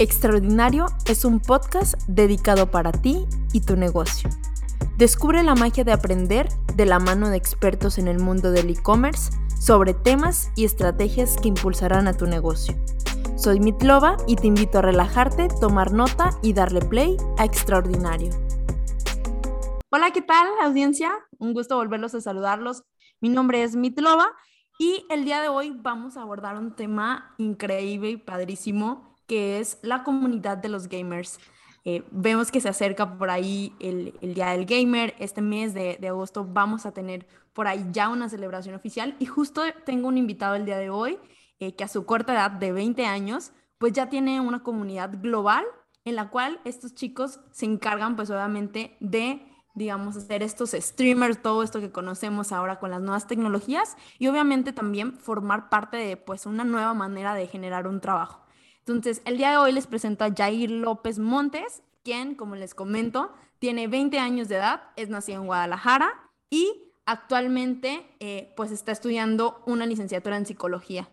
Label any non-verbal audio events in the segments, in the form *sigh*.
Extraordinario es un podcast dedicado para ti y tu negocio. Descubre la magia de aprender de la mano de expertos en el mundo del e-commerce sobre temas y estrategias que impulsarán a tu negocio. Soy Mitlova y te invito a relajarte, tomar nota y darle play a Extraordinario. Hola, ¿qué tal audiencia? Un gusto volverlos a saludarlos. Mi nombre es Mitlova y el día de hoy vamos a abordar un tema increíble y padrísimo que es la comunidad de los gamers. Eh, vemos que se acerca por ahí el, Día del Gamer. Este mes de, agosto vamos a tener por ahí ya una celebración oficial y justo tengo un invitado el día de hoy eh, que a su corta edad de 20 años pues ya tiene una comunidad global en la cual estos chicos se encargan pues obviamente de digamos, hacer estos streamers, todo esto que conocemos ahora con las nuevas tecnologías y obviamente también formar parte de pues una nueva manera de generar un trabajo. Entonces, el día de hoy les presento a Jair López Montes, quien, como les comento, tiene 20 años de edad, es nacido en Guadalajara y actualmente eh, pues está estudiando una licenciatura en psicología.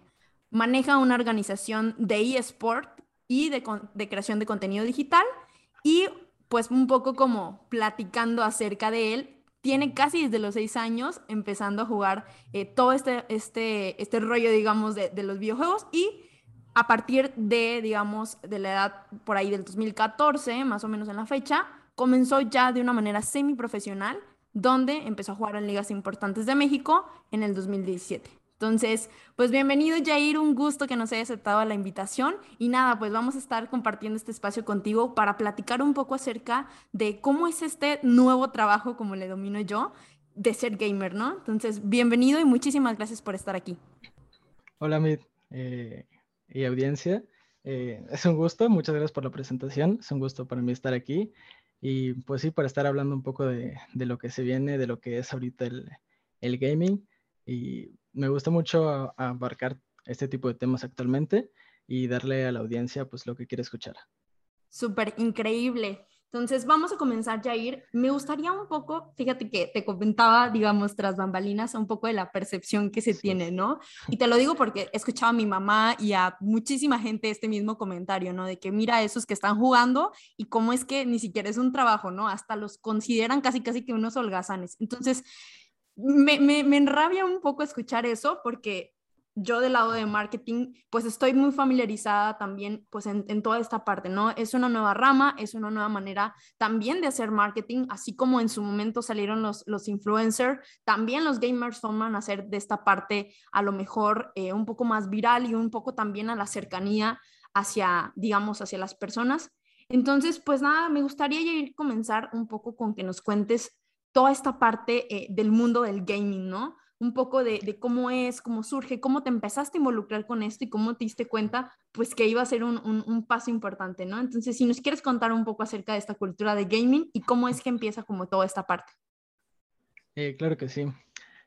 Maneja una organización de eSport y de, creación de contenido digital y pues un poco como platicando acerca de él, tiene casi desde los seis años empezando a jugar eh, todo este, este, este rollo, digamos, de, de los videojuegos y a partir de, digamos, de la edad por ahí del 2014, más o menos en la fecha, comenzó ya de una manera semiprofesional, donde empezó a jugar en ligas importantes de México en el 2017. Entonces, pues bienvenido Jair, un gusto que nos haya aceptado la invitación y nada, pues vamos a estar compartiendo este espacio contigo para platicar un poco acerca de cómo es este nuevo trabajo, como le domino yo, de ser gamer, ¿no? Entonces, bienvenido y muchísimas gracias por estar aquí. Hola, Mit. Eh, y audiencia. Eh, es un gusto, muchas gracias por la presentación, es un gusto para mí estar aquí y pues sí, para estar hablando un poco de, de lo que se viene, de lo que es ahorita el, el gaming y me gusta mucho abarcar este tipo de temas actualmente y darle a la audiencia pues lo que quiere escuchar. Súper increíble. Entonces, vamos a comenzar, Jair. Me gustaría un poco, fíjate que te comentaba, digamos, tras bambalinas, un poco de la percepción que se tiene, ¿no? Y te lo digo porque he escuchado a mi mamá y a muchísima gente este mismo comentario, ¿no? De que mira esos que están jugando y cómo es que ni siquiera es un trabajo, ¿no? Hasta los consideran casi, casi que unos holgazanes. Entonces, me, me, me enrabia un poco escuchar eso porque yo del lado de marketing, pues estoy muy familiarizada también pues en, toda esta parte, ¿no? Es una nueva rama, es una nueva manera también de hacer marketing, así como en su momento salieron los, los influencers, también los gamers toman hacer de esta parte a lo mejor eh, un poco más viral y un poco también a la cercanía hacia, digamos, hacia las personas. Entonces, pues nada, me gustaría ya comenzar un poco con que nos cuentes toda esta parte eh, del mundo del gaming, ¿no? Un poco de, cómo es, cómo surge, cómo te empezaste a involucrar con esto y cómo te diste cuenta, pues que iba a ser un, paso importante, ¿no? Entonces, si nos quieres contar un poco acerca de esta cultura de gaming y cómo es que empieza como toda esta parte. Eh, claro que sí.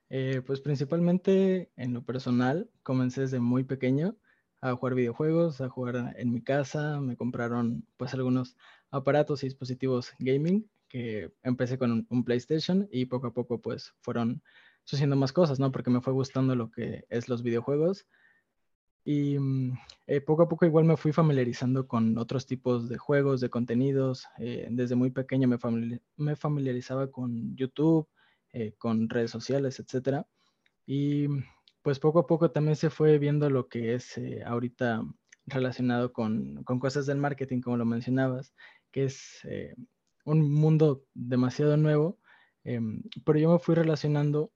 Eh, pues principalmente en lo personal, comencé desde muy pequeño a jugar videojuegos, a jugar en mi casa, me compraron pues algunos aparatos y dispositivos gaming que empecé con un, un PlayStation y poco a poco pues fueron haciendo más cosas, ¿no? Porque me fue gustando lo que es los videojuegos. Y mm, eh, poco a poco igual me fui familiarizando con otros tipos de juegos, de contenidos. Eh, desde muy pequeño me, me familiarizaba con YouTube, eh, con redes sociales, etc. Y pues poco a poco también se fue viendo lo que es ahorita relacionado con, con, cosas del marketing, como lo mencionabas, que es un mundo demasiado nuevo. Em, pero yo me fui relacionando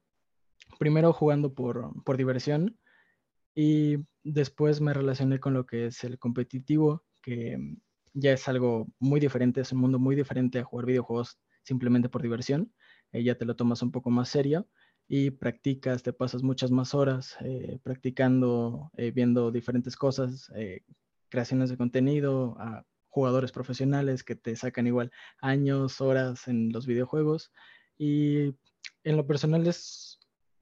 primero jugando por, diversión y después me relacioné con lo que es el competitivo, que ya es algo muy diferente, es un mundo muy diferente a jugar videojuegos simplemente por diversión. Eh, ya te lo tomas un poco más serio y practicas, te pasas muchas más horas eh, practicando, eh, viendo diferentes cosas, creaciones de contenido, a jugadores profesionales que te sacan igual años, horas en los videojuegos. Y en lo personal es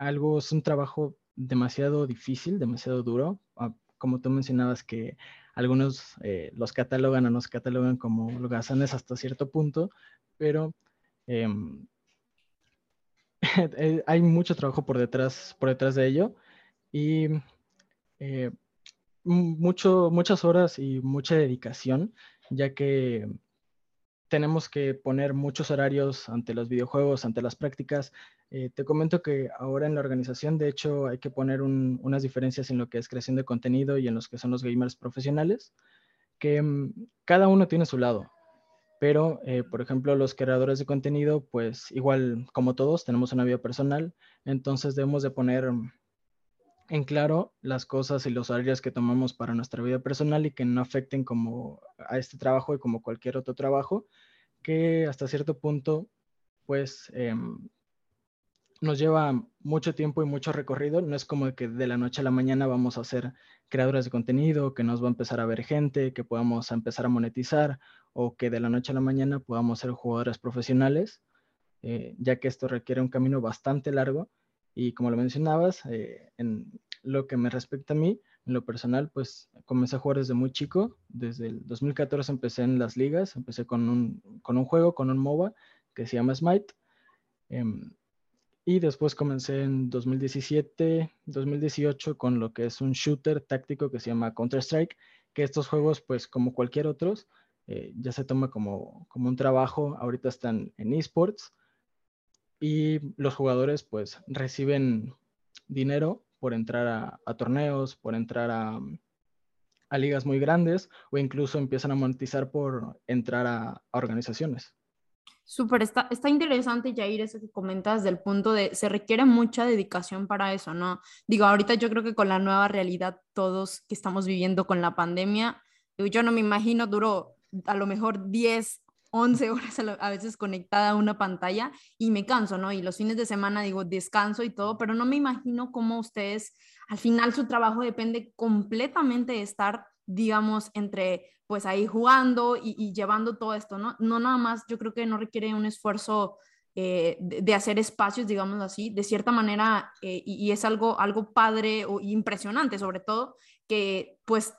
algo, es un trabajo demasiado difícil, demasiado duro. Ah, como tú mencionabas que algunos eh, los catalogan o nos catalogan como holgazanes hasta cierto punto, pero em, *laughs* eh, hay mucho trabajo por detrás, por detrás de ello. Y eh, mucho, muchas horas y mucha dedicación, ya que tenemos que poner muchos horarios ante los videojuegos, ante las prácticas. Eh, te comento que ahora en la organización, de hecho, hay que poner unas diferencias en lo que es creación de contenido y en los que son los gamers profesionales, que mm, cada uno tiene su lado. Pero, eh, por ejemplo, los creadores de contenido, pues igual como todos, tenemos una vida personal, entonces debemos de poner en claro las cosas y los horarios que tomamos para nuestra vida personal y que no afecten como a este trabajo y como cualquier otro trabajo, que hasta cierto punto, pues, em, nos lleva mucho tiempo y mucho recorrido. No es como que de la noche a la mañana vamos a ser creadores de contenido, que nos va a empezar a ver gente, que podamos empezar a monetizar o que de la noche a la mañana podamos ser jugadores profesionales, eh, ya que esto requiere un camino bastante largo y como lo mencionabas, eh, en lo que me respecta a mí, en lo personal, pues comencé a jugar desde muy chico. Desde el 2014 empecé en las ligas, empecé con un, con un juego, con un MOBA que se llama Smite. Em, y después comencé en 2017, 2018 con lo que es un shooter táctico que se llama Counter-Strike, que estos juegos, pues como cualquier otros, eh, ya se toma como, como un trabajo. Ahorita están en esports y los jugadores pues reciben dinero por entrar a, torneos, por entrar a, ligas muy grandes o incluso empiezan a monetizar por entrar a, organizaciones. Súper, está, está interesante, Jair, eso que comentas del punto de se requiere mucha dedicación para eso, ¿no? Digo, ahorita yo creo que con la nueva realidad, todos que estamos viviendo con la pandemia, yo no me imagino, duró a lo mejor 10 11 *laughs* horas a, veces conectada a una pantalla y me canso, ¿no? Y los fines de semana digo descanso y todo, pero no me imagino cómo ustedes, al final su trabajo depende completamente de estar, digamos, entre pues ahí jugando y, llevando todo esto, ¿no? No nada más, yo creo que no requiere un esfuerzo eh, de, hacer espacios, digamos así, de cierta manera, eh, y, es algo, algo padre o impresionante sobre todo, que pues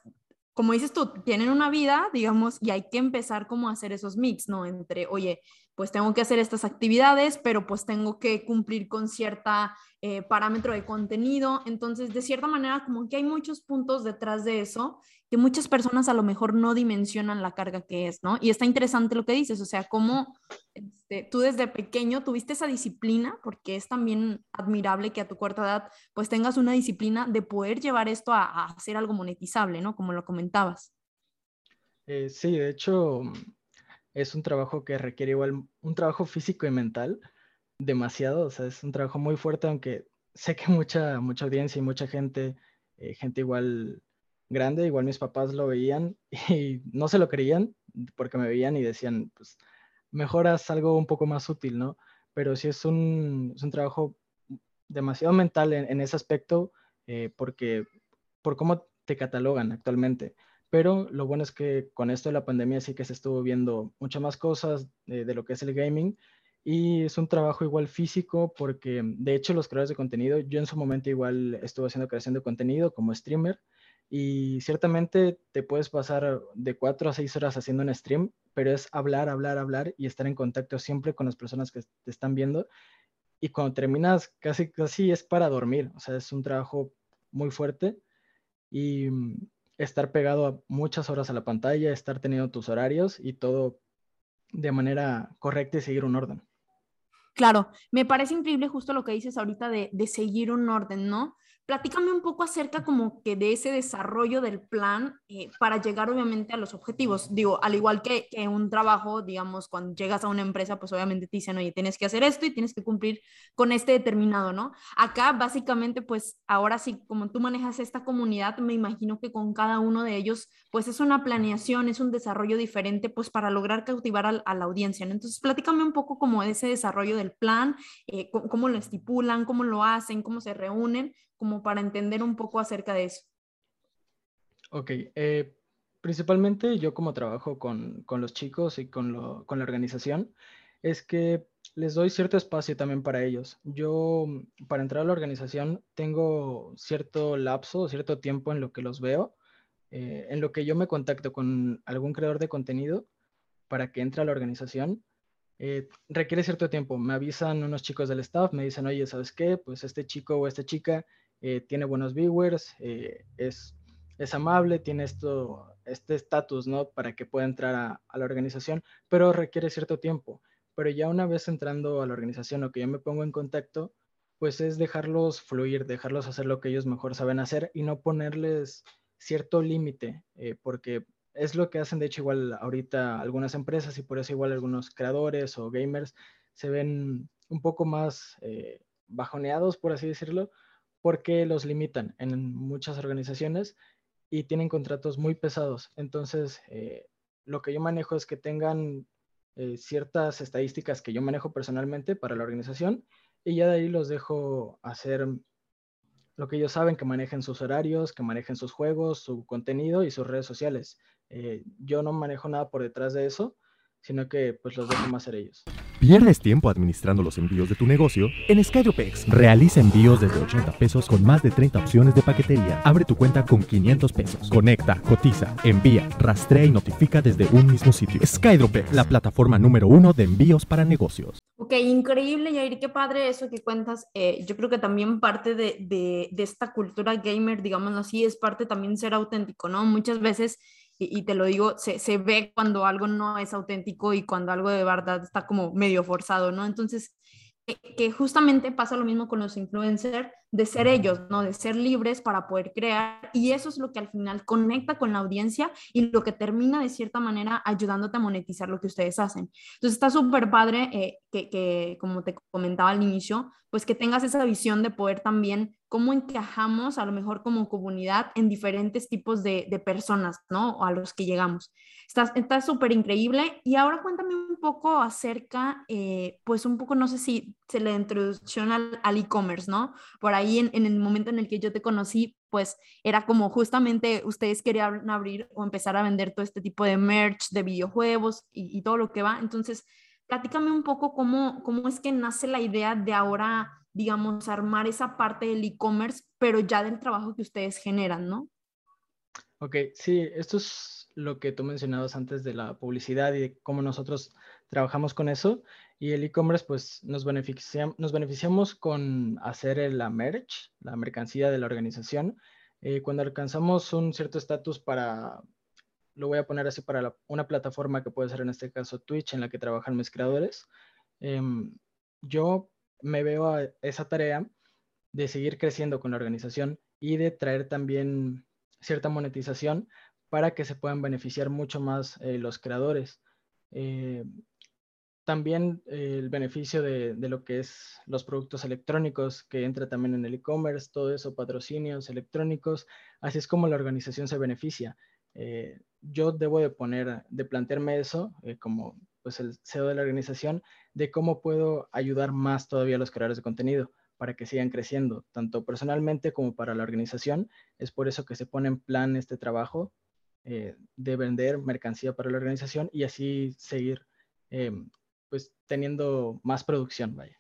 como dices tú, tienen una vida, digamos, y hay que empezar como a hacer esos mix, ¿no? Entre, oye, pues tengo que hacer estas actividades, pero pues tengo que cumplir con cierta eh, parámetro de contenido. Entonces, de cierta manera, como que hay muchos puntos detrás de eso que muchas personas a lo mejor no dimensionan la carga que es, ¿no? Y está interesante lo que dices, o sea, cómo este, tú desde pequeño tuviste esa disciplina, porque es también admirable que a tu corta edad pues tengas una disciplina de poder llevar esto a, hacer algo monetizable, ¿no? Como lo comentabas. Eh, sí, de hecho, es un trabajo que requiere igual un trabajo físico y mental demasiado, o sea, es un trabajo muy fuerte, aunque sé que mucha, mucha audiencia y mucha gente, eh, gente igual grande, igual mis papás lo veían *laughs* y no se lo creían porque me veían y decían, pues, mejoras algo un poco más útil, ¿no? Pero sí es un, es un trabajo demasiado mental en, ese aspecto eh, porque por cómo te catalogan actualmente. Pero lo bueno es que con esto de la pandemia sí que se estuvo viendo muchas más cosas de, lo que es el gaming y es un trabajo igual físico porque de hecho los creadores de contenido, yo en su momento igual estuve haciendo creación de contenido como streamer y ciertamente te puedes pasar de cuatro a seis horas haciendo un stream, pero es hablar, hablar, hablar y estar en contacto siempre con las personas que te están viendo. Y cuando terminas, casi, casi es para dormir. O sea, es un trabajo muy fuerte. Y estar pegado a muchas horas a la pantalla, estar teniendo tus horarios y todo de manera correcta y seguir un orden. Claro, me parece increíble justo lo que dices ahorita de, de seguir un orden, ¿no? Platícame un poco acerca como que de ese desarrollo del plan eh, para llegar obviamente a los objetivos. Digo, al igual que, que, un trabajo, digamos, cuando llegas a una empresa, pues obviamente te dicen, oye, tienes que hacer esto y tienes que cumplir con este determinado, ¿no? Acá básicamente, pues ahora sí, como tú manejas esta comunidad, me imagino que con cada uno de ellos, pues es una planeación, es un desarrollo diferente, pues para lograr cautivar a, la audiencia, ¿no? Entonces, platícame un poco como ese desarrollo del plan, eh, cómo lo estipulan, cómo lo hacen, cómo se reúnen como para entender un poco acerca de eso. Ok, eh, principalmente yo como trabajo con, con los chicos y con, lo, con la organización, es que les doy cierto espacio también para ellos. Yo, para entrar a la organización, tengo cierto lapso, cierto tiempo en lo que los veo, eh, en lo que yo me contacto con algún creador de contenido para que entre a la organización. Eh, requiere cierto tiempo. Me avisan unos chicos del staff, me dicen, oye, ¿sabes qué? Pues este chico o esta chica eh, tiene buenos viewers, eh, es es amable, tiene esto, este estatus, ¿no? Para que pueda entrar a, la organización, pero requiere cierto tiempo. Pero ya una vez entrando a la organización o que yo me pongo en contacto, pues es dejarlos fluir, dejarlos hacer lo que ellos mejor saben hacer y no ponerles cierto límite, eh, porque es lo que hacen de hecho igual ahorita algunas empresas y por eso igual algunos creadores o gamers se ven un poco más bajoneados, por así decirlo, porque los limitan en muchas organizaciones y tienen contratos muy pesados. Entonces, eh, lo que yo manejo es que tengan ciertas estadísticas que yo manejo personalmente para la organización y ya de ahí los dejo hacer lo que ellos saben, que manejen sus horarios, que manejen sus juegos, su contenido y sus redes sociales. Eh, yo no manejo nada por detrás de eso, sino que pues los dejo más ser ellos. ¿Pierdes tiempo administrando los envíos de tu negocio? En SkyDropex realiza envíos desde 80 pesos con más de 30 opciones de paquetería. Abre tu cuenta con 500 pesos. Conecta, cotiza, envía, rastrea y notifica desde un mismo sitio. SkyDropex, la plataforma número uno de envíos para negocios. Ok, increíble, Yair, qué padre eso que cuentas. Eh, yo creo que también parte de, de, de esta cultura gamer, digámoslo así, es parte también ser auténtico, ¿no? Muchas veces y, te lo digo, se, se, ve cuando algo no es auténtico y cuando algo de verdad está como medio forzado, ¿no? Entonces, que, justamente pasa lo mismo con los influencers, de ser ellos, ¿no? De ser libres para poder crear y eso es lo que al final conecta con la audiencia y lo que termina de cierta manera ayudándote a monetizar lo que ustedes hacen. Entonces está súper padre eh, que, que, como te comentaba al inicio, pues que tengas esa visión de poder también cómo encajamos a lo mejor como comunidad en diferentes tipos de, de personas, ¿no? O a los que llegamos. Está súper increíble. Y ahora cuéntame un poco acerca, eh, pues un poco, no sé si se le introducción al e-commerce, ¿no? Por ahí en, en, el momento en el que yo te conocí, pues era como justamente ustedes querían abrir o empezar a vender todo este tipo de merch de videojuegos y, y todo lo que va. Entonces, platícame un poco cómo, cómo es que nace la idea de ahora, digamos, armar esa parte del e-commerce, pero ya del trabajo que ustedes generan, ¿no? Ok, sí, esto es lo que tú mencionabas antes de la publicidad y de cómo nosotros trabajamos con eso. Y el e-commerce, pues nos, nos beneficiamos con hacer la merch, la mercancía de la organización. Eh, cuando alcanzamos un cierto estatus para, lo voy a poner así, para una plataforma que puede ser en este caso Twitch, en la que trabajan mis creadores, em, yo me veo a esa tarea de seguir creciendo con la organización y de traer también cierta monetización para que se puedan beneficiar mucho más eh, los creadores. Eh, también eh, el beneficio de, lo que es los productos electrónicos que entra también en el e-commerce, todo eso, patrocinios electrónicos, así es como la organización se beneficia. yo debo de poner, de plantearme eso como pues el CEO de la organización, de cómo puedo ayudar más todavía a los creadores de contenido para que sigan creciendo, tanto personalmente como para la organización. Es por eso que se pone en plan este trabajo eh, de vender mercancía para la organización y así seguir eh, pues teniendo más producción, vaya.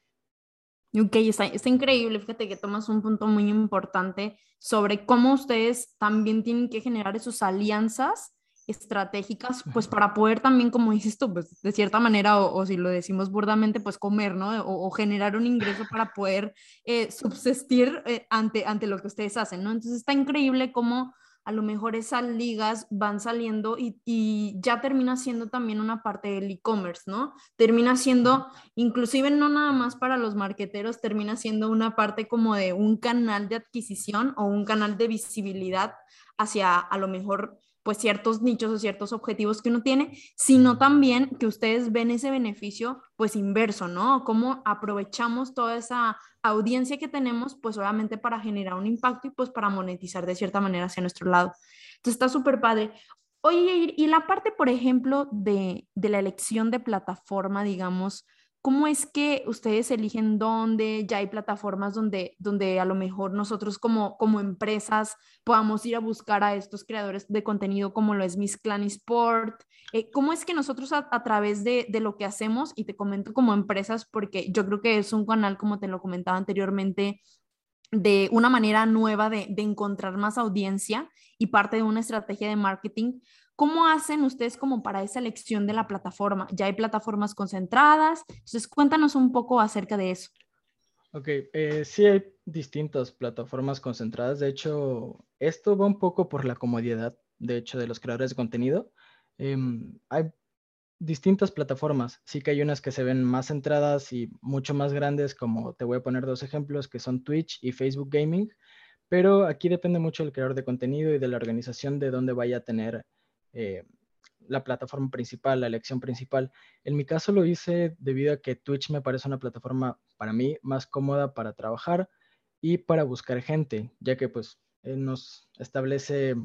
Ok, está, está, increíble. Fíjate que tomas un punto muy importante sobre cómo ustedes también tienen que generar esas alianzas estratégicas, pues para poder también, como dices tú, pues de cierta manera, o, si lo decimos burdamente, pues comer, ¿no? O, generar un ingreso para poder eh, subsistir ante, ante lo que ustedes hacen, ¿no? Entonces está increíble cómo a lo mejor esas ligas van saliendo y, ya termina siendo también una parte del e-commerce, ¿no? Termina siendo, inclusive no nada más para los marqueteros, termina siendo una parte como de un canal de adquisición o un canal de visibilidad hacia a lo mejor pues ciertos nichos o ciertos objetivos que uno tiene, sino también que ustedes ven ese beneficio pues inverso, ¿no? Cómo aprovechamos toda esa audiencia que tenemos pues obviamente para generar un impacto y pues para monetizar de cierta manera hacia nuestro lado. Entonces está súper padre. Oye, y la parte, por ejemplo, de, de la elección de plataforma, digamos, ¿Cómo es que ustedes eligen dónde? Ya hay plataformas donde, donde a lo mejor nosotros como, como empresas podamos ir a buscar a estos creadores de contenido como lo es Miss Clan Sport. Eh, ¿Cómo es que nosotros a, través de, de, lo que hacemos, y te comento como empresas, porque yo creo que es un canal, como te lo comentaba anteriormente, de una manera nueva de, de encontrar más audiencia y parte de una estrategia de marketing, ¿Cómo hacen ustedes como para esa elección de la plataforma? ¿Ya hay plataformas concentradas? Entonces, cuéntanos un poco acerca de eso. Ok, eh, sí hay distintas plataformas concentradas. De hecho, esto va un poco por la comodidad, de hecho, de los creadores de contenido. Em, hay distintas plataformas. Sí que hay unas que se ven más centradas y mucho más grandes, como te voy a poner dos ejemplos, que son Twitch y Facebook Gaming, pero aquí depende mucho del creador de contenido y de la organización de dónde vaya a tener eh, la plataforma principal, la elección principal. En mi caso lo hice debido a que Twitch me parece una plataforma para mí más cómoda para trabajar y para buscar gente, ya que pues eh, nos establece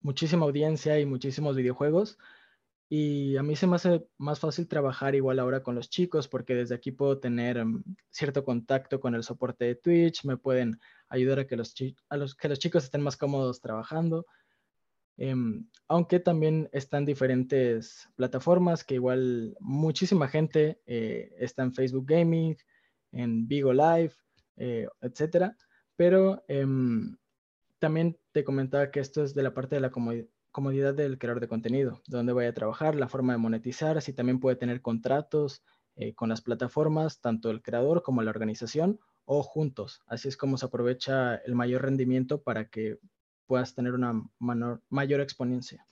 muchísima audiencia y muchísimos videojuegos. Y a mí se me hace más fácil trabajar igual ahora con los chicos porque desde aquí puedo tener mm, cierto contacto con el soporte de Twitch, me pueden ayudar a que los, que los chicos estén más cómodos trabajando. Em, aunque también están diferentes plataformas que igual muchísima gente eh, está en Facebook Gaming, en Vigo Live, eh, etcétera. Pero em, también te comentaba que esto es de la parte de la comodidad del creador de contenido, dónde voy a trabajar, la forma de monetizar, si también puede tener contratos eh, con las plataformas, tanto el creador como la organización, o juntos. Así es como se aprovecha el mayor rendimiento para que puedas tener una mayor exponencia.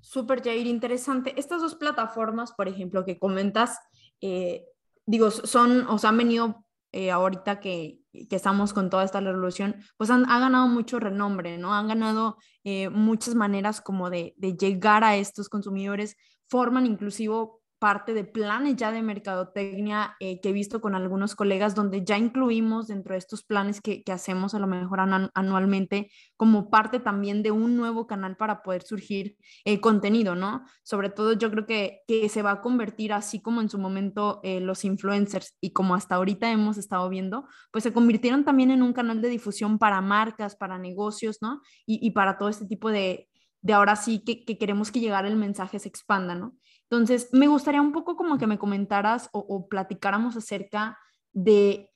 Súper, Jair, interesante. Estas dos plataformas, por ejemplo, que comentas, eh, digo, son, o sea, han venido eh, ahorita que, estamos con toda esta revolución, pues han, ha ganado mucho renombre, ¿no? Han ganado eh, muchas maneras como de, de, llegar a estos consumidores, forman inclusive parte de planes ya de mercadotecnia eh, que he visto con algunos colegas donde ya incluimos dentro de estos planes que, que hacemos a lo mejor anualmente como parte también de un nuevo canal para poder surgir el contenido, ¿no? Sobre todo yo creo que, que se va a convertir así como en su momento eh, los influencers y como hasta ahorita hemos estado viendo, pues se convirtieron también en un canal de difusión para marcas, para negocios, ¿no? Y, y para todo este tipo de, de ahora sí que, que queremos que llegar el mensaje se expanda, ¿no? Entonces, me gustaría un poco como que me comentaras o, platicáramos acerca de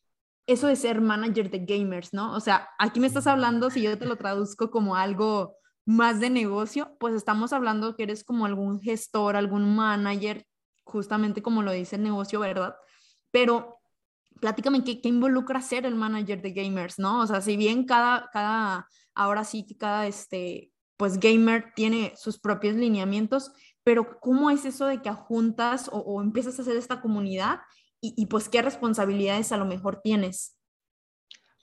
eso de ser manager de gamers, ¿no? O sea, aquí me estás hablando, si yo te lo traduzco como algo más de negocio, pues estamos hablando que eres como algún gestor, algún manager, justamente como lo dice el negocio, ¿verdad? Pero platícame qué, qué involucra ser el manager de gamers, ¿no? O sea, si bien cada, cada, ahora sí que cada, este, pues gamer tiene sus propios lineamientos, pero ¿cómo es eso de que juntas o, empiezas a hacer esta comunidad y, pues qué responsabilidades a lo mejor tienes?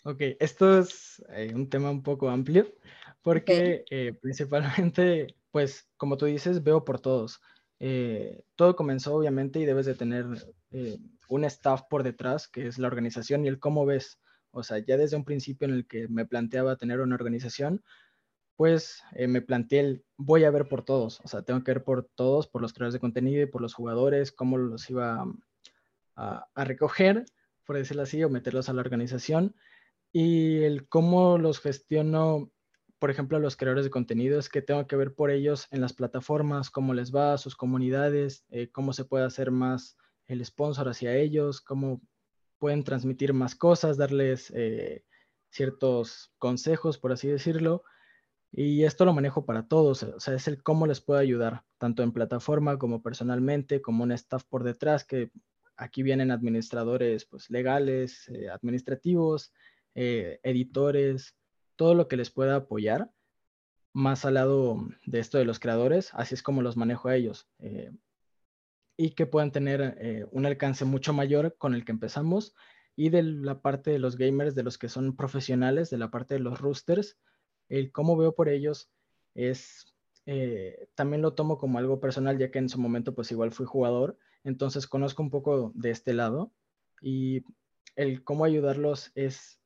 Ok, esto es eh, un tema un poco amplio porque eh, principalmente, pues como tú dices, veo por todos. Eh, todo comenzó obviamente y debes de tener un staff por detrás, que es la organización y el cómo ves. O sea, ya desde un principio en el que me planteaba tener una organización, pues me planteé el voy a ver por todos, o sea, tengo que ver por todos, por los creadores de contenido y por los jugadores, cómo los iba a, recoger, por decirlo así, o meterlos a la organización, y el cómo los gestiono, por ejemplo, a los creadores de contenido, es que tengo que ver por ellos en las plataformas, cómo les va, sus comunidades, eh, cómo se puede hacer más el sponsor hacia ellos, cómo pueden transmitir más cosas, darles eh, ciertos consejos, por así decirlo, y esto lo manejo para todos, o sea, es el cómo les puedo ayudar, tanto en plataforma como personalmente, como un staff por detrás, que aquí vienen administradores pues, legales, eh, administrativos, eh, editores, todo lo que les pueda apoyar, más al lado de esto de los creadores, así es como los manejo a ellos. Eh, y que puedan tener un alcance mucho mayor con el que empezamos. Y de la parte de los gamers, de los que son profesionales, de la parte de los roosters, el cómo veo por ellos es, eh, también lo tomo como algo personal, ya que en su momento pues igual fui jugador, entonces conozco un poco de este lado y el cómo ayudarlos es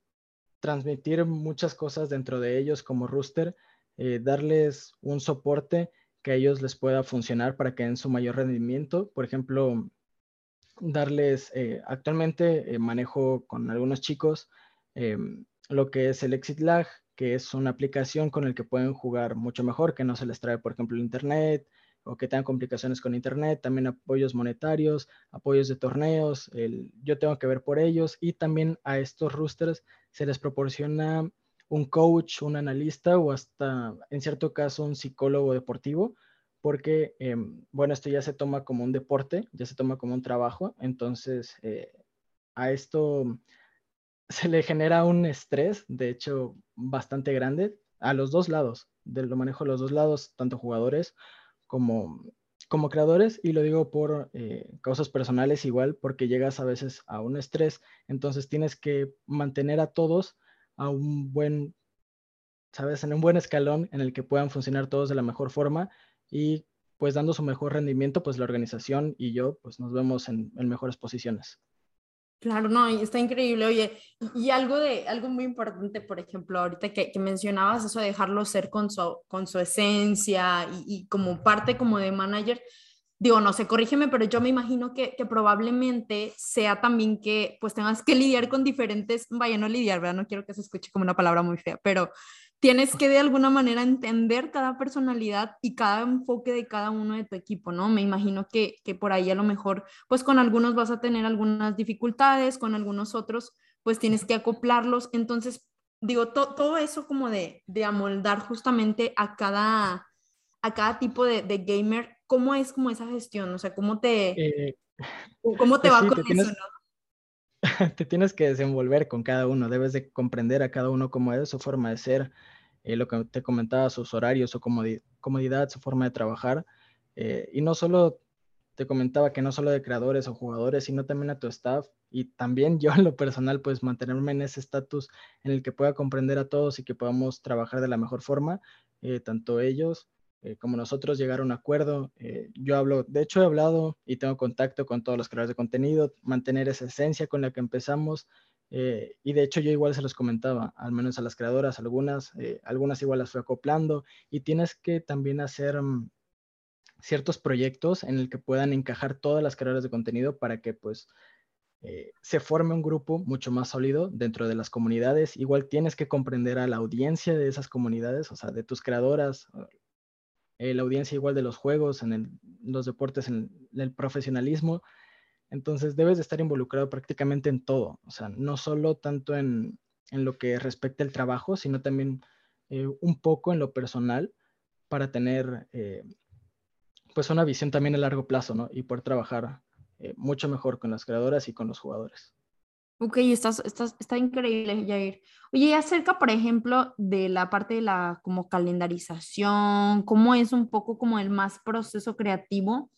transmitir muchas cosas dentro de ellos como rooster, eh, darles un soporte que a ellos les pueda funcionar para que den su mayor rendimiento. Por ejemplo, darles, eh, actualmente manejo con algunos chicos em, lo que es el exit lag, que es una aplicación con el que pueden jugar mucho mejor, que no se les trae, por ejemplo, el Internet o que tengan complicaciones con Internet, también apoyos monetarios, apoyos de torneos, yo tengo que ver por ellos y también a estos roosters se les proporciona un coach, un analista o hasta en cierto caso un psicólogo deportivo, porque, em, bueno, esto ya se toma como un deporte, ya se toma como un trabajo, entonces eh, a esto se le genera un estrés, de hecho, bastante grande a los dos lados, de lo manejo a los dos lados, tanto jugadores como, como creadores, y lo digo por eh, causas personales igual, porque llegas a veces a un estrés, entonces tienes que mantener a todos a un buen, sabes, en un buen escalón en el que puedan funcionar todos de la mejor forma y pues dando su mejor rendimiento, pues la organización y yo pues nos vemos en mejores posiciones. Claro, no, está increíble. Oye, y algo de algo muy importante, por ejemplo, ahorita que, mencionabas eso de dejarlo ser con su, con su esencia y, como parte como de manager, digo, no sé, corrígeme, pero yo me imagino que, que, probablemente sea también que pues tengas que lidiar con diferentes, vaya, no lidiar, ¿verdad? No quiero que se escuche como una palabra muy fea, pero tienes que de alguna manera entender cada personalidad y cada enfoque de cada uno de tu equipo, ¿no? Me imagino que, que por ahí a lo mejor, pues con algunos vas a tener algunas dificultades, con algunos otros, pues tienes que acoplarlos. Entonces, digo, todo eso como de, de, amoldar justamente a cada, a cada tipo de, de, gamer, ¿cómo es como esa gestión? O sea, ¿cómo te, eh, ¿cómo te pues va con eso, *laughs* te tienes que desenvolver con cada uno, debes de comprender a cada uno cómo es su forma de ser, eh, lo que te comentaba, sus horarios, su comodidad, su forma de trabajar. Eh, y no solo te comentaba que no solo de creadores o jugadores, sino también a tu staff y también *laughs* yo en lo personal, pues mantenerme en ese estatus en el que pueda comprender a todos y que podamos trabajar de la mejor forma, eh, tanto ellos eh, como nosotros llegar a un acuerdo. Eh, yo hablo, de hecho he hablado y tengo contacto con todos los creadores de contenido, mantener esa esencia con la que empezamos. Eh, y de hecho yo igual se los comentaba, al menos a las creadoras, algunas, algunas igual las fui acoplando y tienes que también hacer mm, ciertos proyectos en el que puedan encajar todas las creadoras de contenido para que pues se forme un grupo mucho más sólido dentro de las comunidades. Igual tienes que comprender a la audiencia de esas comunidades, o sea, de tus creadoras, eh, la audiencia igual de los juegos, en los deportes, en el, profesionalismo. Entonces debes de estar involucrado prácticamente en todo, o sea, no solo tanto en, lo que respecta al trabajo, sino también eh, un poco en lo personal para tener eh, pues una visión también a largo plazo, ¿no? Y poder trabajar mucho mejor con las creadoras y con los jugadores. Ok, estás, estás, está increíble, Jair. Oye, acerca, por ejemplo, de la parte de la como calendarización, cómo es un poco como el más proceso creativo.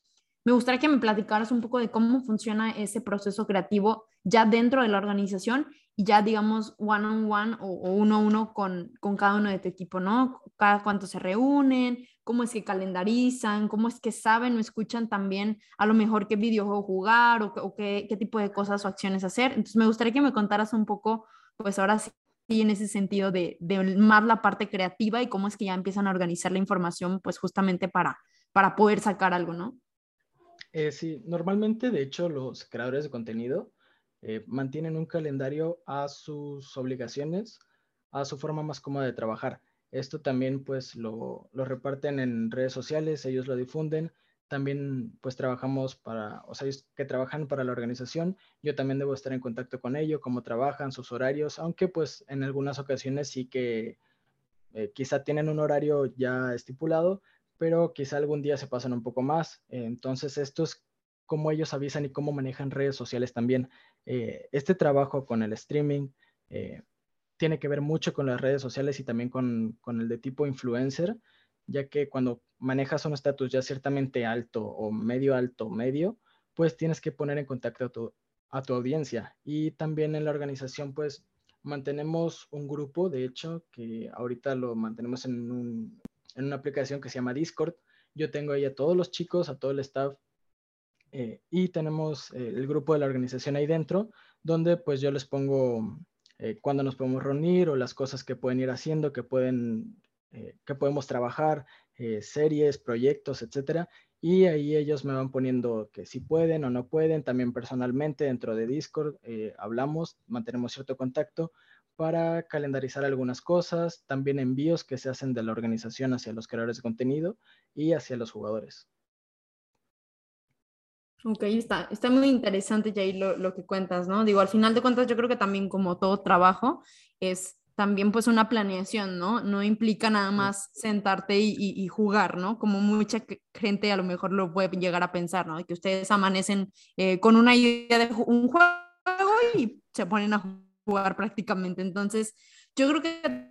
Me gustaría que me platicaras un poco de cómo funciona ese proceso creativo ya dentro de la organización y ya digamos one on one o, uno a uno con, con cada uno de tu equipo, ¿no? Cada cuánto se reúnen, cómo es que calendarizan, cómo es que saben o escuchan también a lo mejor qué videojuego jugar o, qué, qué, tipo de cosas o acciones hacer. Entonces me gustaría que me contaras un poco, pues ahora sí, en ese sentido de, de más la parte creativa y cómo es que ya empiezan a organizar la información, pues justamente para, para poder sacar algo, ¿no? Eh, sí, normalmente, de hecho, los creadores de contenido eh, mantienen un calendario a sus obligaciones, a su forma más cómoda de trabajar. Esto también pues lo, reparten en redes sociales, ellos lo difunden. También pues trabajamos para, o sea, ellos que trabajan para la organización, yo también debo estar en contacto con ellos, cómo trabajan, sus horarios, aunque pues en algunas ocasiones sí que eh, quizá tienen un horario ya estipulado, pero quizá algún día se pasan un poco más. entonces esto es cómo ellos avisan y cómo manejan redes sociales también. Eh, este trabajo con el streaming, eh, tiene que ver mucho con las redes sociales y también con, el de tipo influencer, ya que cuando manejas un estatus ya ciertamente alto o medio alto, medio, pues tienes que poner en contacto a tu, a tu audiencia. Y también en la organización, pues mantenemos un grupo, de hecho, que ahorita lo mantenemos en, una aplicación que se llama Discord. Yo tengo ahí a todos los chicos, a todo el staff, eh, y tenemos eh, el grupo de la organización ahí dentro, donde pues yo les pongo eh, cuándo nos podemos reunir o las cosas que pueden ir haciendo, que, pueden, eh, que podemos trabajar, eh, series, proyectos, etcétera. Y ahí ellos me van poniendo que si pueden o no pueden, también personalmente dentro de Discord hablamos, mantenemos cierto contacto para calendarizar algunas cosas, también envíos que se hacen de la organización hacia los creadores de contenido y hacia los jugadores. Ok, está, está muy interesante, Jay, lo, lo que cuentas, ¿no? Digo, al final de cuentas, yo creo que también como todo trabajo es también pues una planeación, ¿no? No implica nada más sentarte y, y, jugar, ¿no? Como mucha gente a lo mejor lo puede llegar a pensar, ¿no? Que ustedes amanecen eh, con una idea de un juego y se ponen a jugar prácticamente. Entonces, yo creo que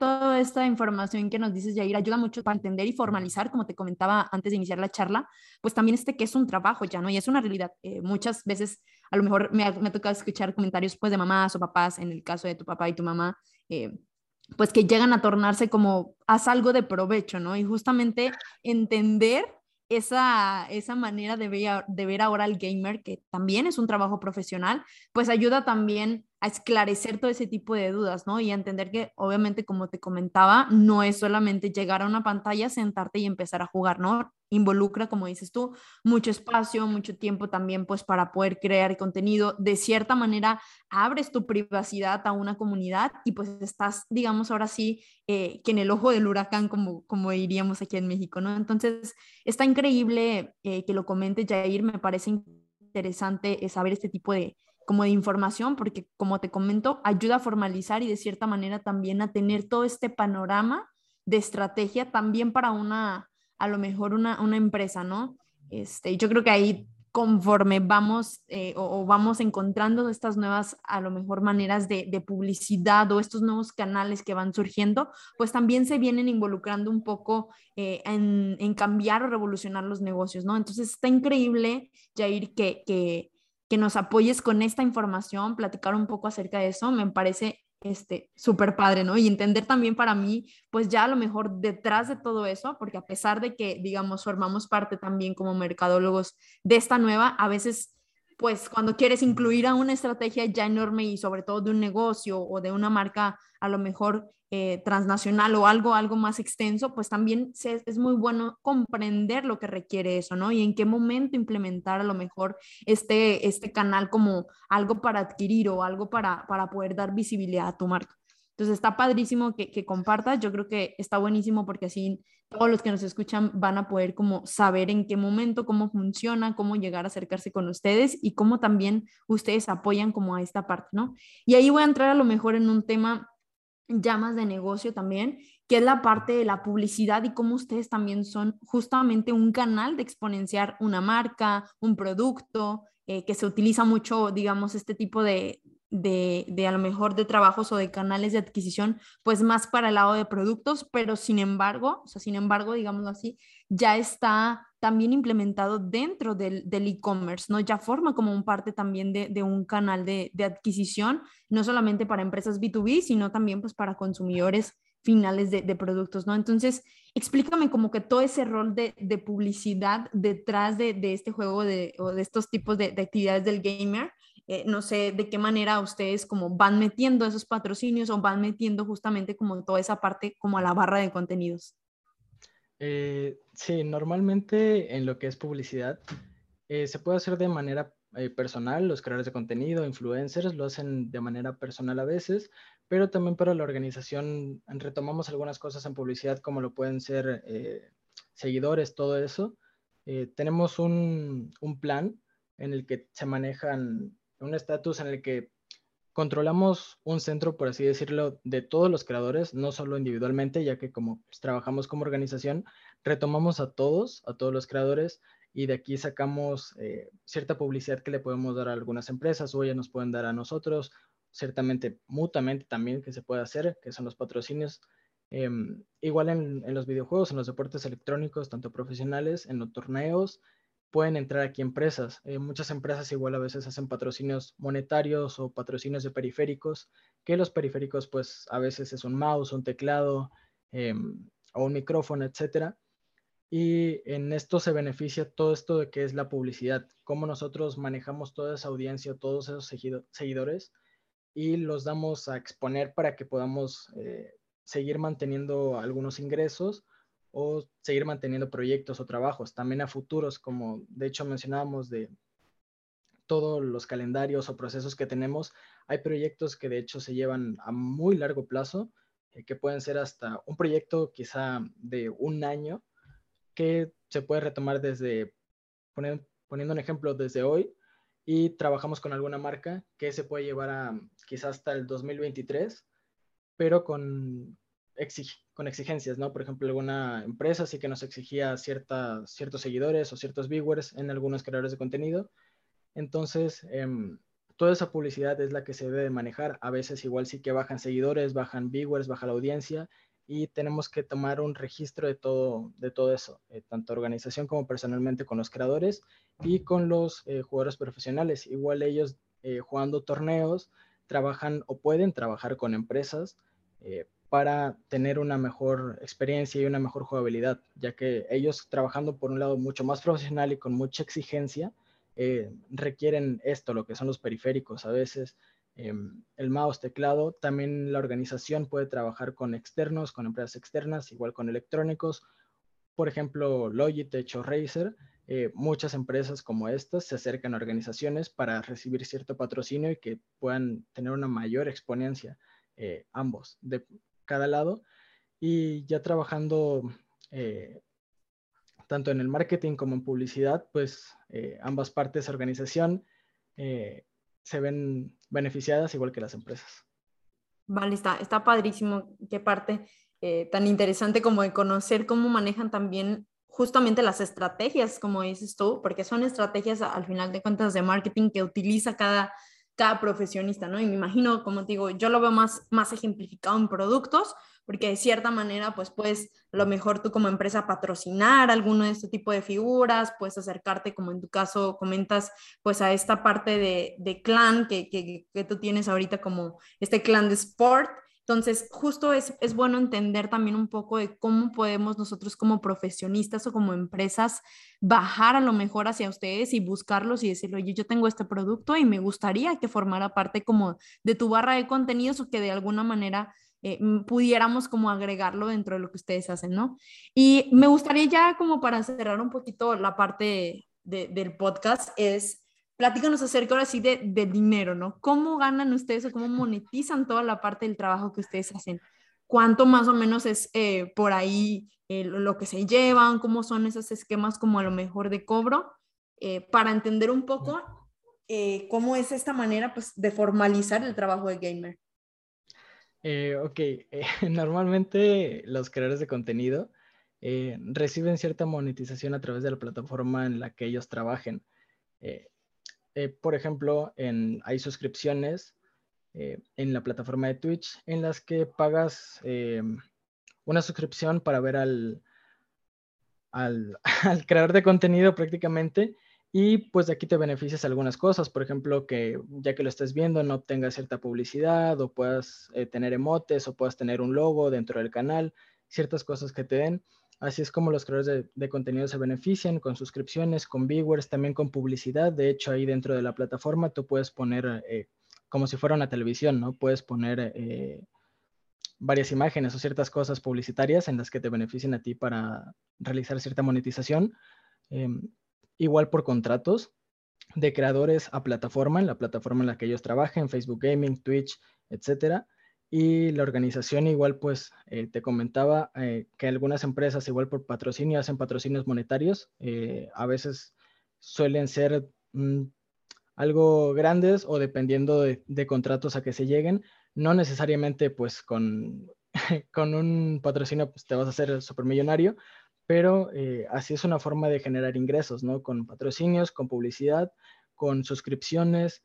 toda esta información que nos dices, Jair, ayuda mucho para entender y formalizar, como te comentaba antes de iniciar la charla, pues también este que es un trabajo ya, ¿no? Y es una realidad. Eh, muchas veces, a lo mejor me ha, me ha, tocado escuchar comentarios, pues, de mamás o papás, en el caso de tu papá y tu mamá, eh, pues que llegan a tornarse como, haz algo de provecho, ¿no? Y justamente entender esa, esa manera de ver, de ver ahora al gamer, que también es un trabajo profesional, pues ayuda también a esclarecer todo ese tipo de dudas, ¿no? Y a entender que, obviamente, como te comentaba, no es solamente llegar a una pantalla, sentarte y empezar a jugar, ¿no? Involucra, como dices tú, mucho espacio, mucho tiempo también, pues, para poder crear contenido. De cierta manera, abres tu privacidad a una comunidad y pues estás, digamos, ahora sí, eh, que en el ojo del huracán, como, como diríamos aquí en México, ¿no? Entonces, está increíble eh, que lo comente Jair, me parece interesante saber este tipo de como de información, porque como te comento, ayuda a formalizar y de cierta manera también a tener todo este panorama de estrategia también para una, a lo mejor una, una empresa, ¿no? Este, yo creo que ahí conforme vamos eh, o, vamos encontrando estas nuevas, a lo mejor, maneras de, publicidad o estos nuevos canales que van surgiendo, pues también se vienen involucrando un poco eh, en, en, cambiar o revolucionar los negocios, ¿no? Entonces está increíble, Jair, que, que, que nos apoyes con esta información, platicar un poco acerca de eso, me parece este súper padre, ¿no? Y entender también para mí, pues ya a lo mejor detrás de todo eso, porque a pesar de que, digamos, formamos parte también como mercadólogos de esta nueva, a veces pues cuando quieres incluir a una estrategia ya enorme y sobre todo de un negocio o de una marca a lo mejor eh, transnacional o algo, algo más extenso, pues también es muy bueno comprender lo que requiere eso, ¿no? Y en qué momento implementar a lo mejor este, este canal como algo para adquirir o algo para, para poder dar visibilidad a tu marca. Entonces está padrísimo que, que compartas, yo creo que está buenísimo porque así todos los que nos escuchan van a poder como saber en qué momento, cómo funciona, cómo llegar a acercarse con ustedes y cómo también ustedes apoyan como a esta parte, ¿no? Y ahí voy a entrar a lo mejor en un tema ya más de negocio también, que es la parte de la publicidad y cómo ustedes también son justamente un canal de exponenciar una marca, un producto, eh, que se utiliza mucho, digamos, este tipo de, de, de, a lo mejor de trabajos o de canales de adquisición, pues más para el lado de productos, pero sin embargo, o sea, sin embargo, digámoslo así, ya está también implementado dentro del e-commerce, ¿no? Ya forma como un parte también de, un canal de, de, adquisición, no solamente para empresas B2B, sino también pues para consumidores finales de, productos, ¿no? Entonces, explícame como que todo ese rol de, publicidad detrás de, este juego de, o de estos tipos de, actividades del gamer, eh, no sé de qué manera ustedes como van metiendo esos patrocinios o van metiendo justamente como toda esa parte como a la barra de contenidos. Eh, sí, normalmente en lo que es publicidad eh, se puede hacer de manera personal, los creadores de contenido, influencers, lo hacen de manera personal a veces, pero también para la organización retomamos algunas cosas en publicidad como lo pueden ser seguidores, todo eso. tenemos un, un plan en el que se manejan un estatus en el que controlamos un centro, por así decirlo, de todos los creadores, no solo individualmente, ya que como pues, trabajamos como organización, retomamos a todos, a todos los creadores, y de aquí sacamos eh, cierta publicidad que le podemos dar a algunas empresas o ya nos pueden dar a nosotros, ciertamente mutuamente también que se puede hacer, que son los patrocinios. Em, igual en los videojuegos, en los deportes electrónicos, tanto profesionales, en los torneos, pueden entrar aquí empresas. Eh, muchas empresas igual a veces hacen patrocinios monetarios o patrocinios de periféricos, que los periféricos pues a veces es un mouse, un teclado em, o un micrófono, etcétera. Y en esto se beneficia todo esto de que es la publicidad, cómo nosotros manejamos toda esa audiencia, todos esos seguidores y los damos a exponer para que podamos eh, seguir manteniendo algunos ingresos o seguir manteniendo proyectos o trabajos, también a futuros, como de hecho mencionábamos de todos los calendarios o procesos que tenemos, hay proyectos que de hecho se llevan a muy largo plazo, eh, que pueden ser hasta un proyecto quizá de un año, que se puede retomar desde, poniendo un ejemplo, desde hoy, y trabajamos con alguna marca que se puede llevar a quizá hasta el 2023, pero con, con exigencias, ¿no? Por ejemplo, alguna empresa sí que nos exigía ciertos seguidores o ciertos viewers en algunos creadores de contenido. Entonces, em, toda esa publicidad es la que se debe manejar. A veces igual sí que bajan seguidores, bajan viewers, baja la audiencia y tenemos que tomar un registro de todo, de todo eso, eh, tanto organización como personalmente con los creadores y con los eh, jugadores profesionales. Igual ellos eh, jugando torneos trabajan o pueden trabajar con empresas para tener una mejor experiencia y una mejor jugabilidad, ya que ellos trabajando por un lado mucho más profesional y con mucha exigencia, eh, requieren esto, lo que son los periféricos a veces, em, el mouse, teclado. También la organización puede trabajar con externos, con empresas externas, igual con electrónicos. Por ejemplo, Logitech o Razer. Eh, muchas empresas como estas se acercan a organizaciones para recibir cierto patrocinio y que puedan tener una mayor exponencia, eh, ambos, cada lado. Y ya trabajando tanto en el marketing como en publicidad, pues eh, ambas partes de organización eh, se ven beneficiadas igual que las empresas. Vale, está, está padrísimo. Qué parte eh, tan interesante como de conocer cómo manejan también justamente las estrategias, como dices tú, porque son estrategias al final de cuentas de marketing que utiliza cada, cada profesionista, ¿no? Y me imagino, como te digo, yo lo veo más, más ejemplificado en productos, porque de cierta manera, pues puedes, lo mejor tú como empresa patrocinar alguno de este tipo de figuras, puedes acercarte, como en tu caso comentas, pues a esta parte de, de clan que, que, que, tú tienes ahorita como este clan de sport. Entonces, justo es, es bueno entender también un poco de cómo podemos nosotros como profesionistas o como empresas bajar a lo mejor hacia ustedes y buscarlos y decirle, oye, yo tengo este producto y me gustaría que formara parte como de tu barra de contenidos o que de alguna manera eh, pudiéramos como agregarlo dentro de lo que ustedes hacen, ¿no? Y me gustaría ya como para cerrar un poquito la parte del podcast es, platícanos acerca ahora sí de, dinero, ¿no? ¿Cómo ganan ustedes o cómo monetizan toda la parte del trabajo que ustedes hacen? ¿Cuánto más o menos es eh, por ahí eh, lo que se llevan? ¿Cómo son esos esquemas como a lo mejor de cobro? para entender un poco cómo es esta manera pues, de formalizar el trabajo de gamer. Eh, ok, eh, *laughs* normalmente los creadores de contenido eh, reciben cierta monetización a través de la plataforma en la que ellos trabajen. Por ejemplo, en, hay suscripciones en la plataforma de Twitch en las que pagas una suscripción para ver al, *laughs* al, creador de contenido prácticamente y pues de aquí te beneficias algunas cosas, por ejemplo, que ya que lo estés viendo no tenga cierta publicidad o puedas eh, tener emotes o puedas tener un logo dentro del canal, ciertas cosas que te den. Así es como los creadores de, contenido se benefician con suscripciones, con viewers, también con publicidad. De hecho, ahí dentro de la plataforma tú puedes poner eh, como si fuera una televisión, ¿no? Puedes poner eh, varias imágenes o ciertas cosas publicitarias en las que te beneficien a ti para realizar cierta monetización. Em, igual por contratos de creadores a plataforma, en la plataforma en la que ellos trabajen, Facebook Gaming, Twitch, etcétera. Y la organización igual, pues, eh, te comentaba eh, que algunas empresas igual por patrocinio hacen patrocinios monetarios. Eh, a veces suelen ser mm, algo grandes o dependiendo de, contratos a que se lleguen. No necesariamente, pues, con, *laughs* con un patrocinio pues, te vas a hacer supermillonario, pero así es una forma de generar ingresos, ¿no? Con patrocinios, con publicidad, con suscripciones,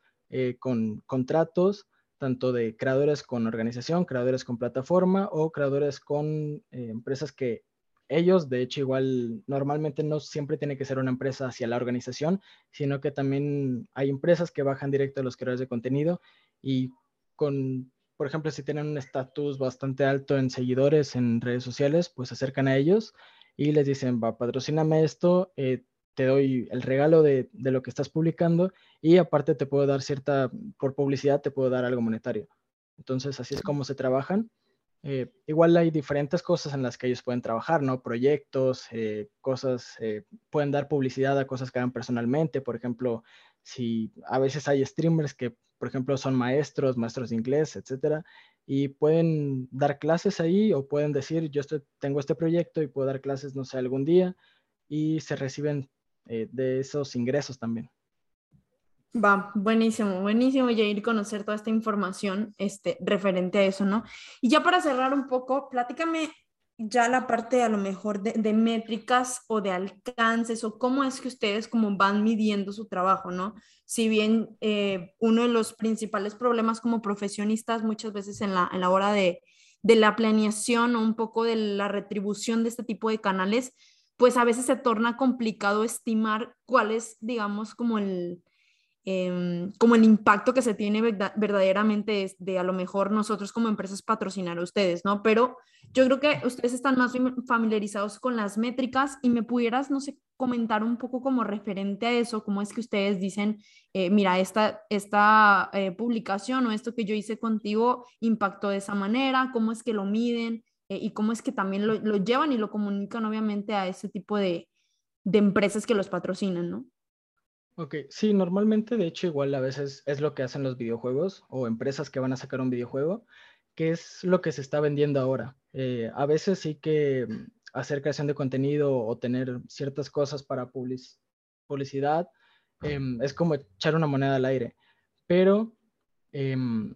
con contratos, tanto de creadores con organización, creadores con plataforma o creadores con eh, empresas que ellos, de hecho, igual normalmente no siempre tiene que ser una empresa hacia la organización, sino que también hay empresas que bajan directo a los creadores de contenido y con, por ejemplo, si tienen un estatus bastante alto en seguidores en redes sociales, pues se acercan a ellos y les dicen, va, patrocíname esto, eh, te doy el regalo de, de, lo que estás publicando y aparte te puedo dar cierta, por publicidad te puedo dar algo monetario. Entonces, así es como se trabajan. Eh, igual hay diferentes cosas en las que ellos pueden trabajar, ¿no? Proyectos, eh, cosas, pueden dar publicidad a cosas que hagan personalmente. Por ejemplo, si a veces hay streamers que, por ejemplo, son maestros, maestros de inglés, etcétera, y pueden dar clases ahí o pueden decir, yo tengo este proyecto y puedo dar clases, no sé, algún día y se reciben eh, de esos ingresos también. Va, buenísimo, buenísimo, ir conocer toda esta información este, referente a eso, ¿no? Y ya para cerrar un poco, platícame ya la parte a lo mejor de, métricas o de alcances o cómo es que ustedes como van midiendo su trabajo, ¿no? Si bien eh, uno de los principales problemas como profesionistas muchas veces en la, en la hora de, de la planeación o un poco de la retribución de este tipo de canales, pues a veces se torna complicado estimar cuál es, digamos, como el, Em, como el impacto que se tiene verdaderamente de a lo mejor nosotros como empresas patrocinar a ustedes, ¿no? Pero yo creo que ustedes están más familiarizados con las métricas y me pudieras, no sé, comentar un poco como referente a eso, cómo es que ustedes dicen, eh, mira, esta, esta eh, publicación o esto que yo hice contigo impactó de esa manera, cómo es que lo miden eh, y cómo es que también lo, lo, llevan y lo comunican obviamente a ese tipo de, de empresas que los patrocinan, ¿no? Ok, sí, normalmente de hecho igual a veces es lo que hacen los videojuegos o empresas que van a sacar un videojuego, que es lo que se está vendiendo ahora. Eh, a veces sí que mm, hacer creación de contenido o tener ciertas cosas para publicidad em, es como echar una moneda al aire, pero em,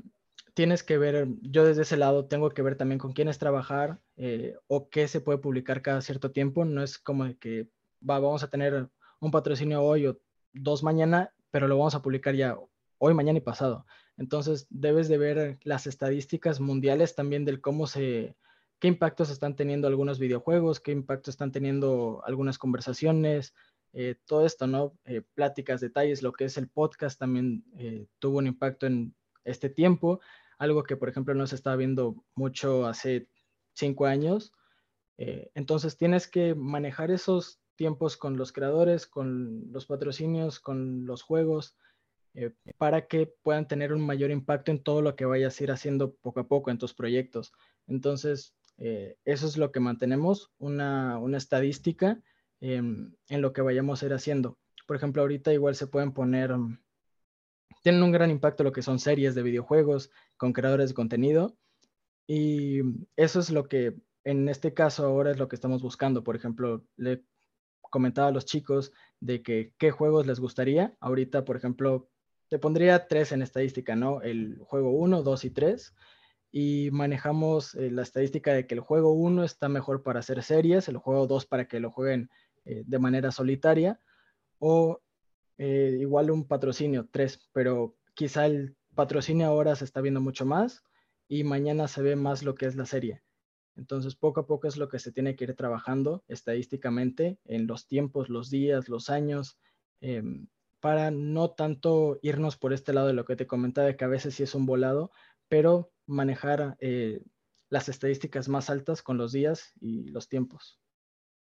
tienes que ver, yo desde ese lado tengo que ver también con quién es trabajar eh, o qué se puede publicar cada cierto tiempo, no es como que vamos a tener un patrocinio hoy o dos mañana, pero lo vamos a publicar ya hoy, mañana y pasado. Entonces, debes de ver las estadísticas mundiales también del cómo se, qué impactos están teniendo algunos videojuegos, qué impacto están teniendo algunas conversaciones, eh, todo esto, ¿no? Eh, pláticas, detalles, lo que es el podcast también tuvo un impacto en este tiempo, algo que, por ejemplo, no se estaba viendo mucho hace cinco años. entonces, tienes que manejar esos tiempos con los creadores, con los patrocinios, con los juegos, eh, para que puedan tener un mayor impacto en todo lo que vayas a ir haciendo poco a poco en tus proyectos. Entonces, eh, eso es lo que mantenemos, una, estadística en lo que vayamos a ir haciendo. Por ejemplo, ahorita igual se pueden poner, mm, tienen un gran impacto lo que son series de videojuegos con creadores de contenido. Y eso es lo que en este caso ahora es lo que estamos buscando. Por ejemplo, le comentaba a los chicos de que qué juegos les gustaría. Ahorita, por ejemplo, te pondría tres en estadística, ¿no? El juego 1, 2 y 3. Y manejamos eh, la estadística de que el juego 1 está mejor para hacer series, el juego 2 para que lo jueguen eh, de manera solitaria, o eh, igual un patrocinio 3, pero quizá el patrocinio ahora se está viendo mucho más y mañana se ve más lo que es la serie. Entonces, poco a poco es lo que se tiene que ir trabajando estadísticamente en los tiempos, los días, los años, em, para no tanto irnos por este lado de lo que te comentaba, que a veces sí es un volado, pero manejar eh, las estadísticas más altas con los días y los tiempos.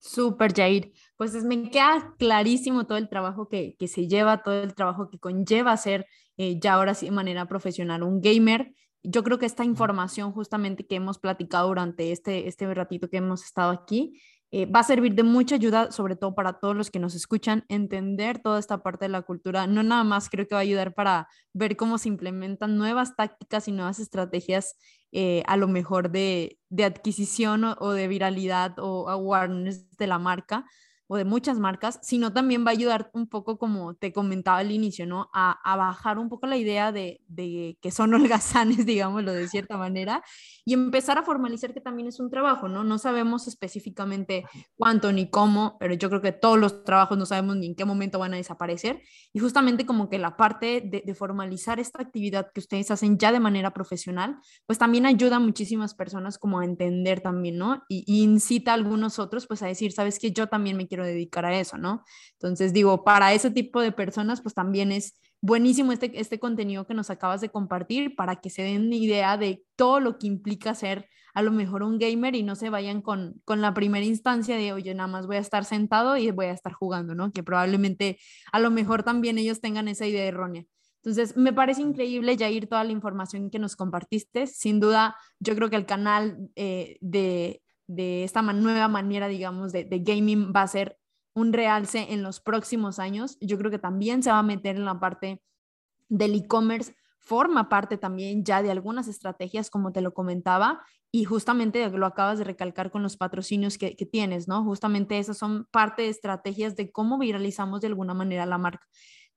Súper, Jair. Pues me queda clarísimo todo el trabajo que, se lleva, todo el trabajo que conlleva ser eh, ya ahora sí de manera profesional un gamer yo creo que esta información justamente que hemos platicado durante este, este ratito que hemos estado aquí eh, va a servir de mucha ayuda, sobre todo para todos los que nos escuchan, entender toda esta parte de la cultura. No nada más creo que va a ayudar para ver cómo se implementan nuevas tácticas y nuevas estrategias, eh, a lo mejor de, de adquisición o, o, de viralidad o awareness de la marca, o de muchas marcas, sino también va a ayudar un poco, como te comentaba al inicio, ¿no? A, bajar un poco la idea de, de, que son *laughs* holgazanes, digámoslo de cierta manera, y empezar a formalizar que también es un trabajo, ¿no? No sabemos específicamente cuánto ni cómo, pero yo creo que todos los trabajos no sabemos ni en qué momento van a desaparecer, y justamente como que la parte de, formalizar esta actividad que ustedes hacen ya de manera profesional, pues también ayuda a muchísimas personas como a entender también, ¿no? Y, y incita a algunos otros pues a decir, sabes que yo también me quiero dedicar a eso, ¿no? Entonces digo, para ese tipo de personas, pues también es buenísimo este, este contenido que nos acabas de compartir para que se den idea de todo lo que implica ser a lo mejor un gamer y no se vayan con, con la primera instancia de, oye, nada más voy a estar sentado y voy a estar jugando, ¿no? Que probablemente a lo mejor también ellos tengan esa idea errónea. Entonces, me parece increíble, Jair, toda la información que nos compartiste. Sin duda, yo creo que el canal eh, de, de esta nueva manera, digamos, de, gaming va a ser un realce en los próximos años. Yo creo que también se va a meter en la parte del e-commerce, forma parte también ya de algunas estrategias, como te lo comentaba, y justamente lo acabas de recalcar con los patrocinios que, que tienes, ¿no? Justamente esas son parte de estrategias de cómo viralizamos de alguna manera la marca.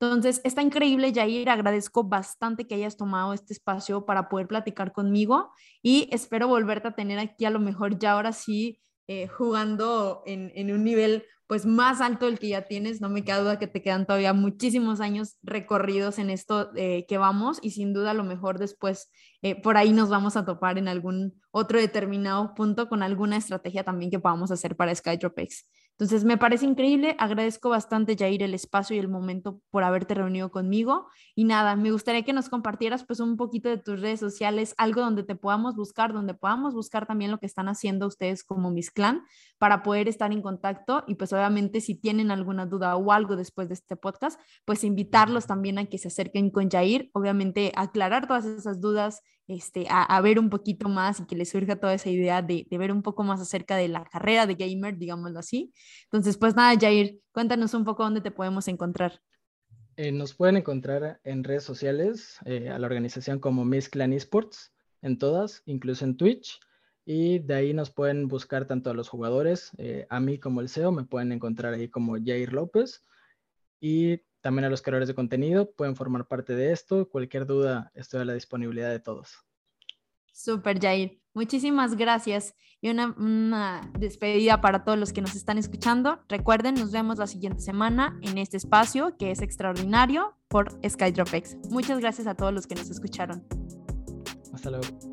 Entonces, está increíble, Jair. Agradezco bastante que hayas tomado este espacio para poder platicar conmigo y espero volverte a tener aquí a lo mejor ya ahora sí eh, jugando en, en, un nivel pues más alto del que ya tienes. No me queda duda que te quedan todavía muchísimos años recorridos en esto eh, que vamos y sin duda a lo mejor después eh, por ahí nos vamos a topar en algún otro determinado punto con alguna estrategia también que podamos hacer para SkyDropX. Entonces, me parece increíble, agradezco bastante, Jair, el espacio y el momento por haberte reunido conmigo. Y nada, me gustaría que nos compartieras pues un poquito de tus redes sociales, algo donde te podamos buscar, donde podamos buscar también lo que están haciendo ustedes como Miss Clan para poder estar en contacto. Y pues obviamente si tienen alguna duda o algo después de este podcast, pues invitarlos también a que se acerquen con Jair, obviamente aclarar todas esas dudas este, a, ver un poquito más y que les surja toda esa idea de, ver un poco más acerca de la carrera de gamer, digámoslo así. Entonces, pues nada, Jair, cuéntanos un poco dónde te podemos encontrar. Eh, nos pueden encontrar en redes sociales eh, a la organización como Miss Clan Esports, en todas, incluso en Twitch. Y de ahí nos pueden buscar tanto a los jugadores, eh, a mí como el CEO, me pueden encontrar ahí como Jair López. Y también a los creadores de contenido, pueden formar parte de esto. Cualquier duda, estoy a la disponibilidad de todos. Super, Jair. Muchísimas gracias y una, una, despedida para todos los que nos están escuchando. Recuerden, nos vemos la siguiente semana en este espacio que es extraordinario por SkyDropX. Muchas gracias a todos los que nos escucharon. Hasta luego.